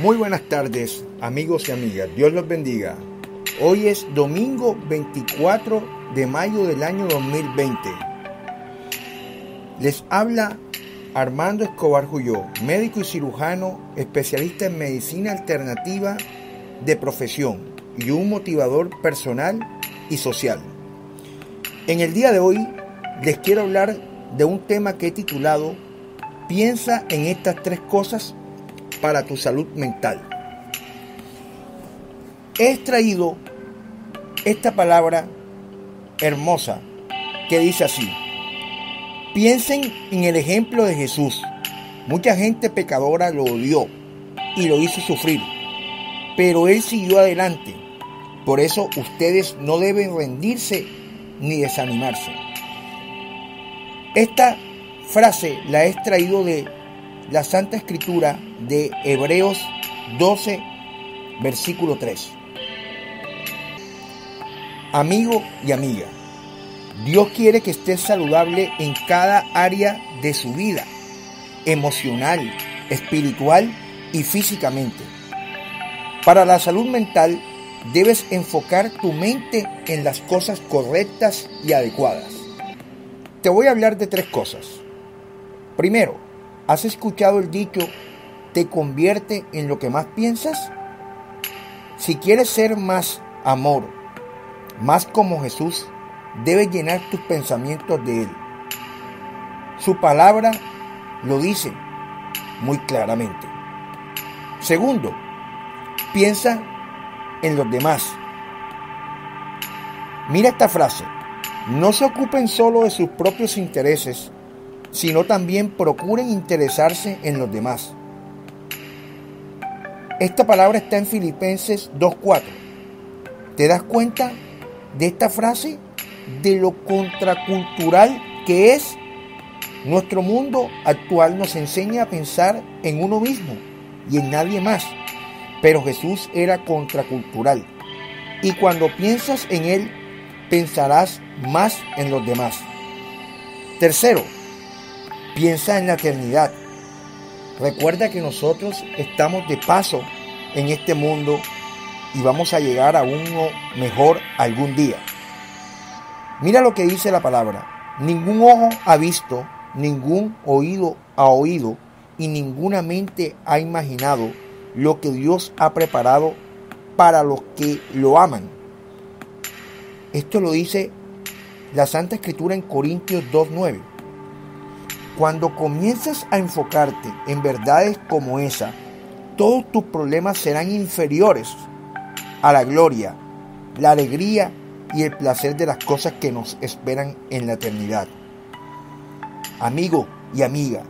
Muy buenas tardes, amigos y amigas. Dios los bendiga. Hoy es domingo 24 de mayo del año 2020. Les habla Armando Escobar Juyó, médico y cirujano, especialista en medicina alternativa de profesión y un motivador personal y social. En el día de hoy les quiero hablar de un tema que he titulado Piensa en estas tres cosas para tu salud mental. He extraído esta palabra hermosa que dice así. Piensen en el ejemplo de Jesús. Mucha gente pecadora lo odió y lo hizo sufrir, pero él siguió adelante. Por eso ustedes no deben rendirse ni desanimarse. Esta frase la he extraído de la Santa Escritura de Hebreos 12, versículo 3. Amigo y amiga, Dios quiere que estés saludable en cada área de su vida, emocional, espiritual y físicamente. Para la salud mental debes enfocar tu mente en las cosas correctas y adecuadas. Te voy a hablar de tres cosas. Primero, ¿has escuchado el dicho te convierte en lo que más piensas? Si quieres ser más amor, más como Jesús, debes llenar tus pensamientos de Él. Su palabra lo dice muy claramente. Segundo, piensa en los demás. Mira esta frase. No se ocupen solo de sus propios intereses, sino también procuren interesarse en los demás. Esta palabra está en Filipenses 2.4. ¿Te das cuenta de esta frase? De lo contracultural que es. Nuestro mundo actual nos enseña a pensar en uno mismo y en nadie más. Pero Jesús era contracultural. Y cuando piensas en Él, pensarás más en los demás. Tercero, piensa en la eternidad. Recuerda que nosotros estamos de paso en este mundo y vamos a llegar a uno mejor algún día. Mira lo que dice la palabra. Ningún ojo ha visto, ningún oído ha oído y ninguna mente ha imaginado lo que Dios ha preparado para los que lo aman. Esto lo dice la Santa Escritura en Corintios 2.9. Cuando comienzas a enfocarte en verdades como esa, todos tus problemas serán inferiores a la gloria, la alegría y el placer de las cosas que nos esperan en la eternidad. Amigo y amiga,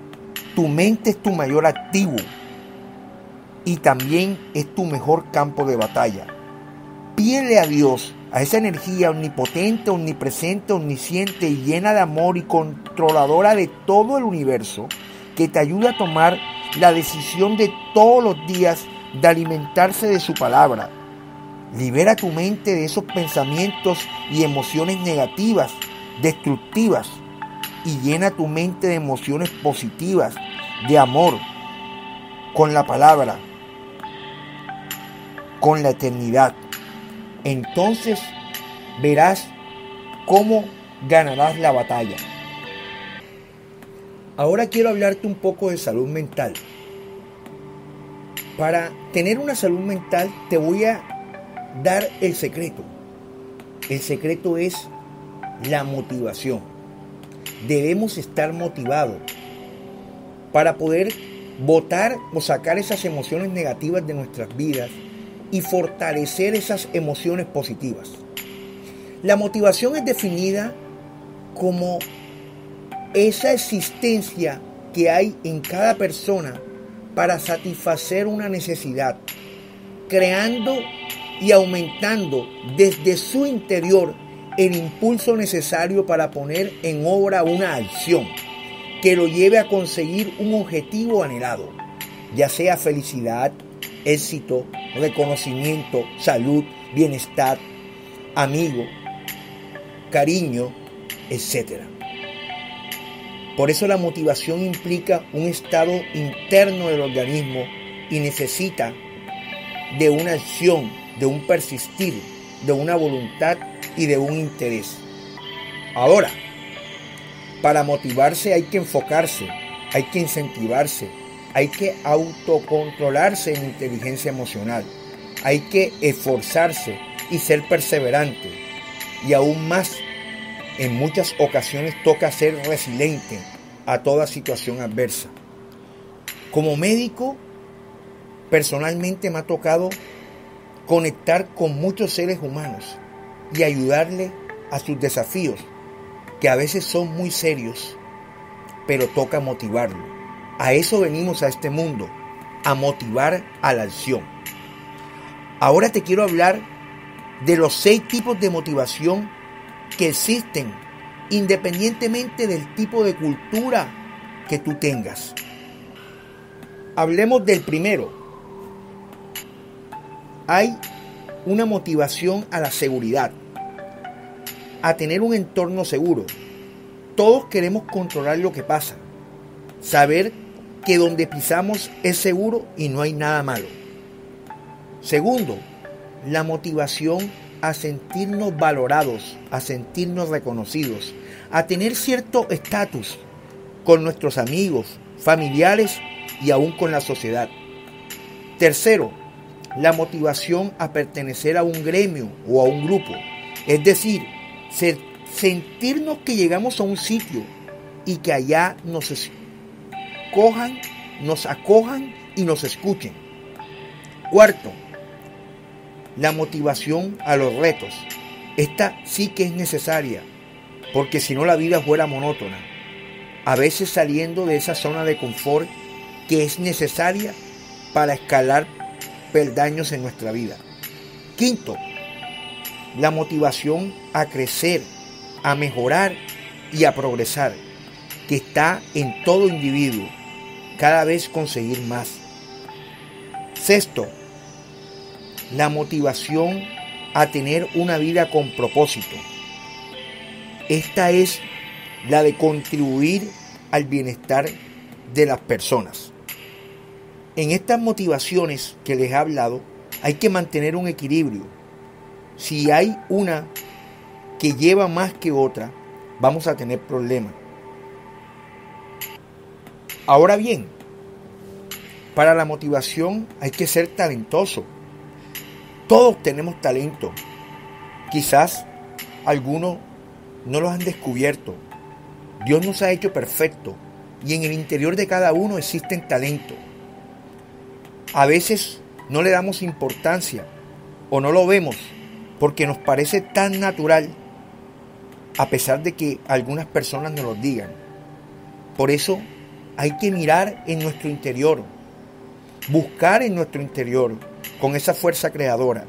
tu mente es tu mayor activo y también es tu mejor campo de batalla. Pídele a Dios, a esa energía omnipotente, omnipresente, omnisciente y llena de amor y controladora de todo el universo, que te ayude a tomar la decisión de todos los días de alimentarse de su palabra. Libera tu mente de esos pensamientos y emociones negativas, destructivas, y llena tu mente de emociones positivas, de amor, con la palabra, con la eternidad. Entonces verás cómo ganarás la batalla. Ahora quiero hablarte un poco de salud mental. Para tener una salud mental te voy a dar el secreto. El secreto es la motivación. Debemos estar motivados para poder votar o sacar esas emociones negativas de nuestras vidas y fortalecer esas emociones positivas. La motivación es definida como esa existencia que hay en cada persona para satisfacer una necesidad, creando y aumentando desde su interior el impulso necesario para poner en obra una acción que lo lleve a conseguir un objetivo anhelado, ya sea felicidad, éxito, reconocimiento, salud, bienestar, amigo, cariño, etc. Por eso la motivación implica un estado interno del organismo y necesita de una acción, de un persistir, de una voluntad y de un interés. Ahora, para motivarse hay que enfocarse, hay que incentivarse, hay que autocontrolarse en inteligencia emocional, hay que esforzarse y ser perseverante. Y aún más, en muchas ocasiones toca ser resiliente a toda situación adversa. Como médico, personalmente me ha tocado conectar con muchos seres humanos y ayudarle a sus desafíos, que a veces son muy serios, pero toca motivarlo. A eso venimos a este mundo, a motivar a la acción. Ahora te quiero hablar de los seis tipos de motivación que existen independientemente del tipo de cultura que tú tengas. Hablemos del primero. Hay una motivación a la seguridad, a tener un entorno seguro. Todos queremos controlar lo que pasa, saber que donde pisamos es seguro y no hay nada malo. Segundo, la motivación a sentirnos valorados, a sentirnos reconocidos, a tener cierto estatus con nuestros amigos, familiares y aún con la sociedad. Tercero, la motivación a pertenecer a un gremio o a un grupo. Es decir, sentirnos que llegamos a un sitio y que allá nos escojan, nos acojan y nos escuchen. Cuarto, la motivación a los retos. Esta sí que es necesaria, porque si no la vida fuera monótona. A veces saliendo de esa zona de confort que es necesaria para escalar peldaños en nuestra vida. Quinto, la motivación a crecer, a mejorar y a progresar, que está en todo individuo, cada vez conseguir más. Sexto, la motivación a tener una vida con propósito. Esta es la de contribuir al bienestar de las personas. En estas motivaciones que les he hablado, hay que mantener un equilibrio. Si hay una que lleva más que otra, vamos a tener problemas. Ahora bien, para la motivación hay que ser talentoso. Todos tenemos talento. Quizás algunos no los han descubierto. Dios nos ha hecho perfecto y en el interior de cada uno existen talentos. A veces no le damos importancia o no lo vemos porque nos parece tan natural a pesar de que algunas personas nos lo digan. Por eso hay que mirar en nuestro interior, buscar en nuestro interior con esa fuerza creadora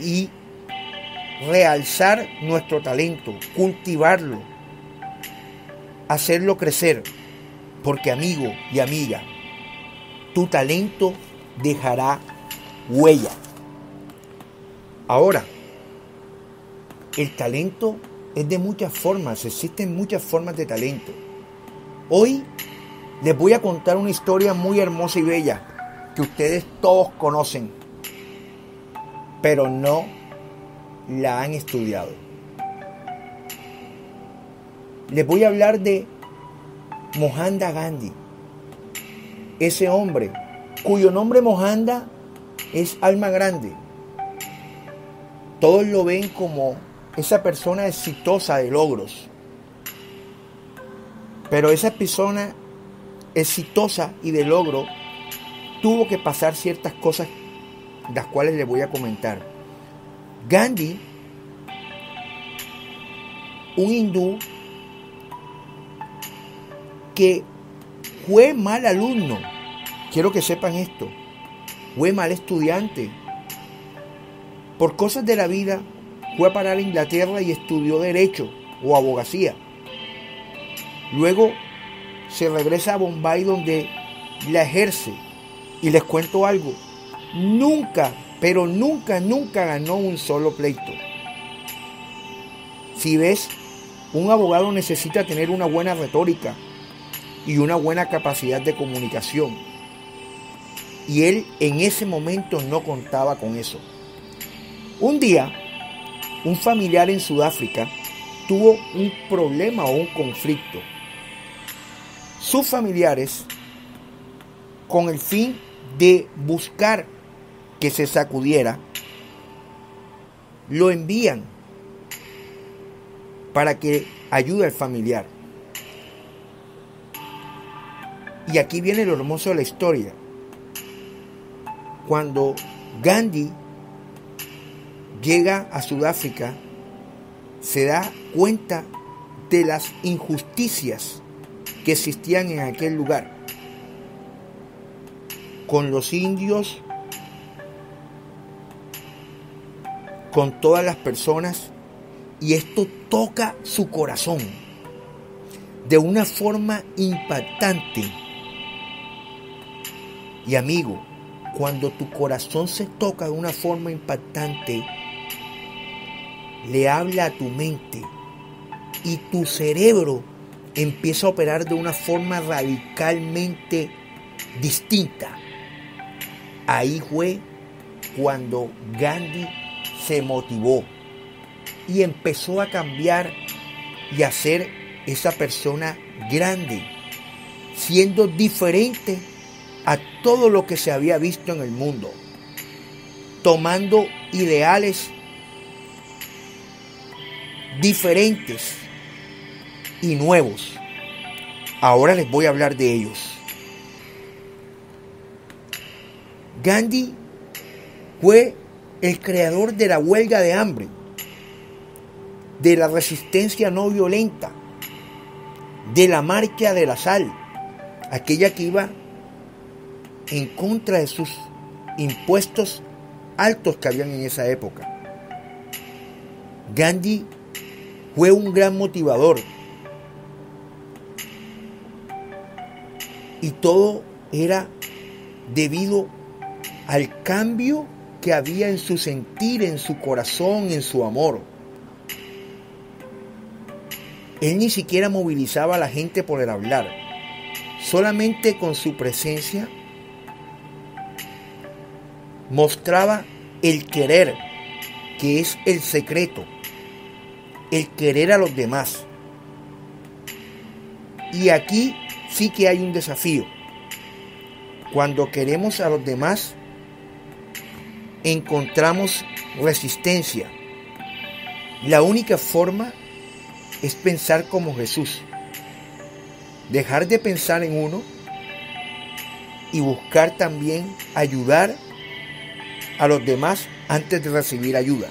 y realzar nuestro talento, cultivarlo, hacerlo crecer, porque amigo y amiga, tu talento dejará huella. Ahora, el talento es de muchas formas, existen muchas formas de talento. Hoy les voy a contar una historia muy hermosa y bella que ustedes todos conocen pero no la han estudiado. Les voy a hablar de Mohanda Gandhi, ese hombre cuyo nombre Mohanda es alma grande. Todos lo ven como esa persona exitosa de logros. Pero esa persona exitosa y de logro tuvo que pasar ciertas cosas las cuales les voy a comentar. Gandhi, un hindú que fue mal alumno, quiero que sepan esto, fue mal estudiante. Por cosas de la vida fue a parar a Inglaterra y estudió derecho o abogacía. Luego se regresa a Bombay donde la ejerce. Y les cuento algo, nunca, pero nunca, nunca ganó un solo pleito. Si ves, un abogado necesita tener una buena retórica y una buena capacidad de comunicación. Y él en ese momento no contaba con eso. Un día, un familiar en Sudáfrica tuvo un problema o un conflicto. Sus familiares, con el fin de buscar que se sacudiera, lo envían para que ayude al familiar. Y aquí viene lo hermoso de la historia. Cuando Gandhi llega a Sudáfrica, se da cuenta de las injusticias que existían en aquel lugar. Con los indios, con todas las personas, y esto toca su corazón de una forma impactante. Y amigo, cuando tu corazón se toca de una forma impactante, le habla a tu mente y tu cerebro empieza a operar de una forma radicalmente distinta. Ahí fue cuando Gandhi se motivó y empezó a cambiar y a ser esa persona grande, siendo diferente a todo lo que se había visto en el mundo, tomando ideales diferentes y nuevos. Ahora les voy a hablar de ellos. Gandhi fue el creador de la huelga de hambre, de la resistencia no violenta, de la marcha de la sal, aquella que iba en contra de sus impuestos altos que habían en esa época. Gandhi fue un gran motivador. Y todo era debido al cambio que había en su sentir, en su corazón, en su amor. Él ni siquiera movilizaba a la gente por el hablar. Solamente con su presencia mostraba el querer, que es el secreto el querer a los demás. Y aquí sí que hay un desafío. Cuando queremos a los demás, encontramos resistencia. La única forma es pensar como Jesús. Dejar de pensar en uno y buscar también ayudar a los demás antes de recibir ayuda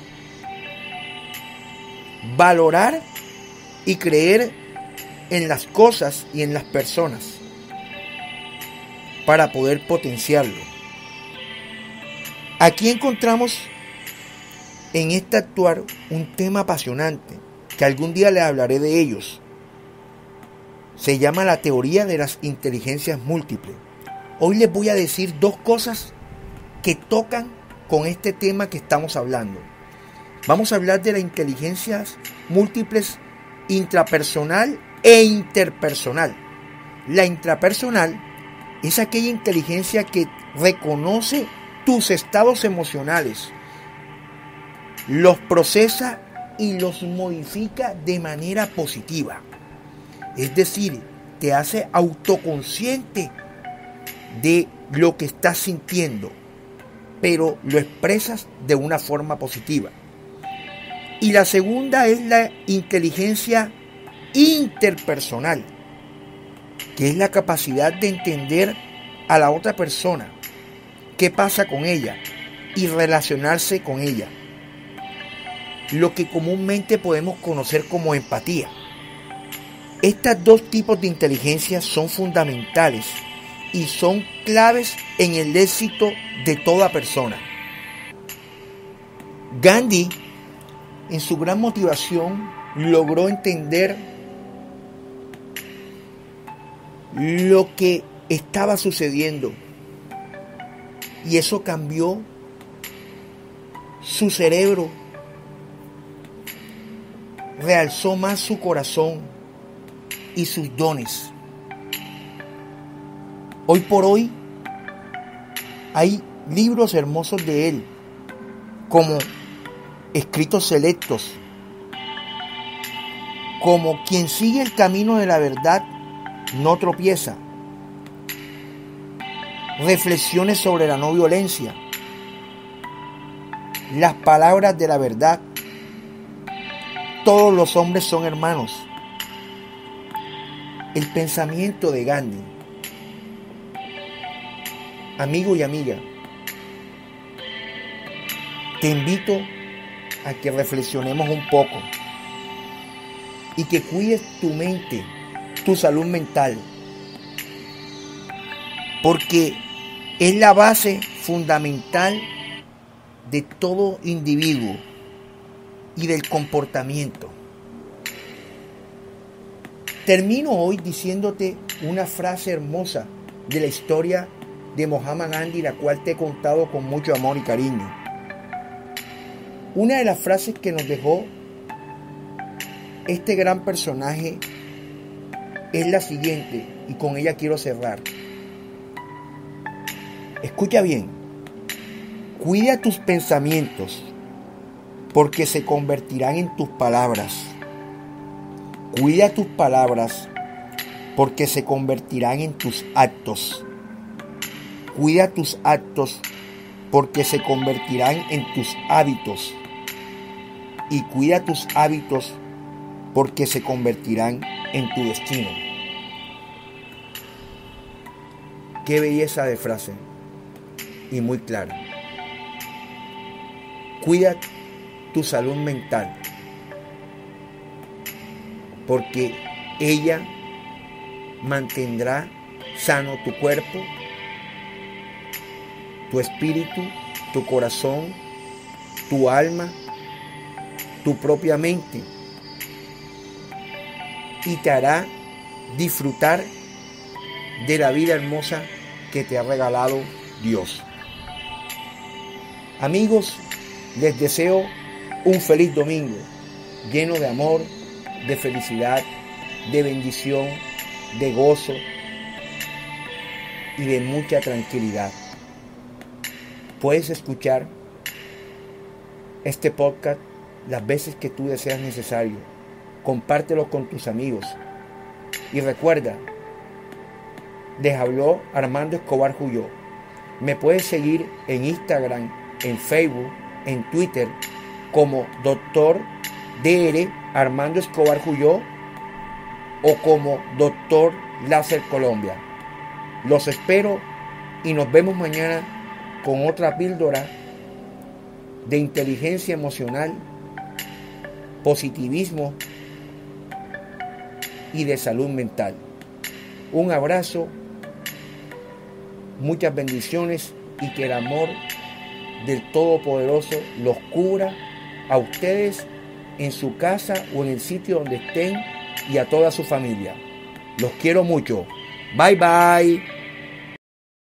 valorar y creer en las cosas y en las personas para poder potenciarlo. Aquí encontramos en este actuar un tema apasionante, que algún día le hablaré de ellos. Se llama la teoría de las inteligencias múltiples. Hoy les voy a decir dos cosas que tocan con este tema que estamos hablando. Vamos a hablar de las inteligencias múltiples intrapersonal e interpersonal. La intrapersonal es aquella inteligencia que reconoce tus estados emocionales, los procesa y los modifica de manera positiva. Es decir, te hace autoconsciente de lo que estás sintiendo, pero lo expresas de una forma positiva. Y la segunda es la inteligencia interpersonal, que es la capacidad de entender a la otra persona, qué pasa con ella y relacionarse con ella. Lo que comúnmente podemos conocer como empatía. Estos dos tipos de inteligencia son fundamentales y son claves en el éxito de toda persona. Gandhi en su gran motivación, logró entender lo que estaba sucediendo. Y eso cambió su cerebro, realzó más su corazón y sus dones. Hoy por hoy, Hay libros hermosos de él, como escritos selectos, como quien sigue el camino de la verdad no tropieza. Reflexiones sobre la no violencia. Las palabras de la verdad. Todos los hombres son hermanos. El pensamiento de Gandhi. Amigo y amiga, te invito a que reflexionemos un poco y que cuides tu mente, tu salud mental, porque es la base fundamental de todo individuo y del comportamiento. Termino hoy diciéndote una frase hermosa de la historia de Mohammed Gandhi, la cual te he contado con mucho amor y cariño. Una de las frases que nos dejó este gran personaje es la siguiente, y con ella quiero cerrar. Escucha bien, cuida tus pensamientos, porque se convertirán en tus palabras. Cuida tus palabras, porque se convertirán en tus actos. Cuida tus actos, porque se convertirán en tus hábitos. Y cuida tus hábitos, porque se convertirán en tu destino. Qué belleza de frase y muy clara. Cuida tu salud mental porque ella mantendrá sano tu cuerpo, tu espíritu, tu corazón, tu alma, tu propia mente y te hará disfrutar de la vida hermosa que te ha regalado Dios. Amigos, les deseo un feliz domingo lleno de amor, de felicidad, de bendición, de gozo y de mucha tranquilidad. Puedes escuchar este podcast las veces que tú deseas necesario. Compártelo con tus amigos. Y recuerda, les habló Armando Escobar Juyó. Me puedes seguir en Instagram, en Facebook, en Twitter como Doctor DR Armando Escobar Juyó o como Doctor Láser Colombia. Los espero y nos vemos mañana con otra píldora de inteligencia emocional, positivismo y de salud mental. Un abrazo, muchas bendiciones y que el amor del Todopoderoso los cubra a ustedes en su casa o en el sitio donde estén y a toda su familia. Los quiero mucho. Bye bye.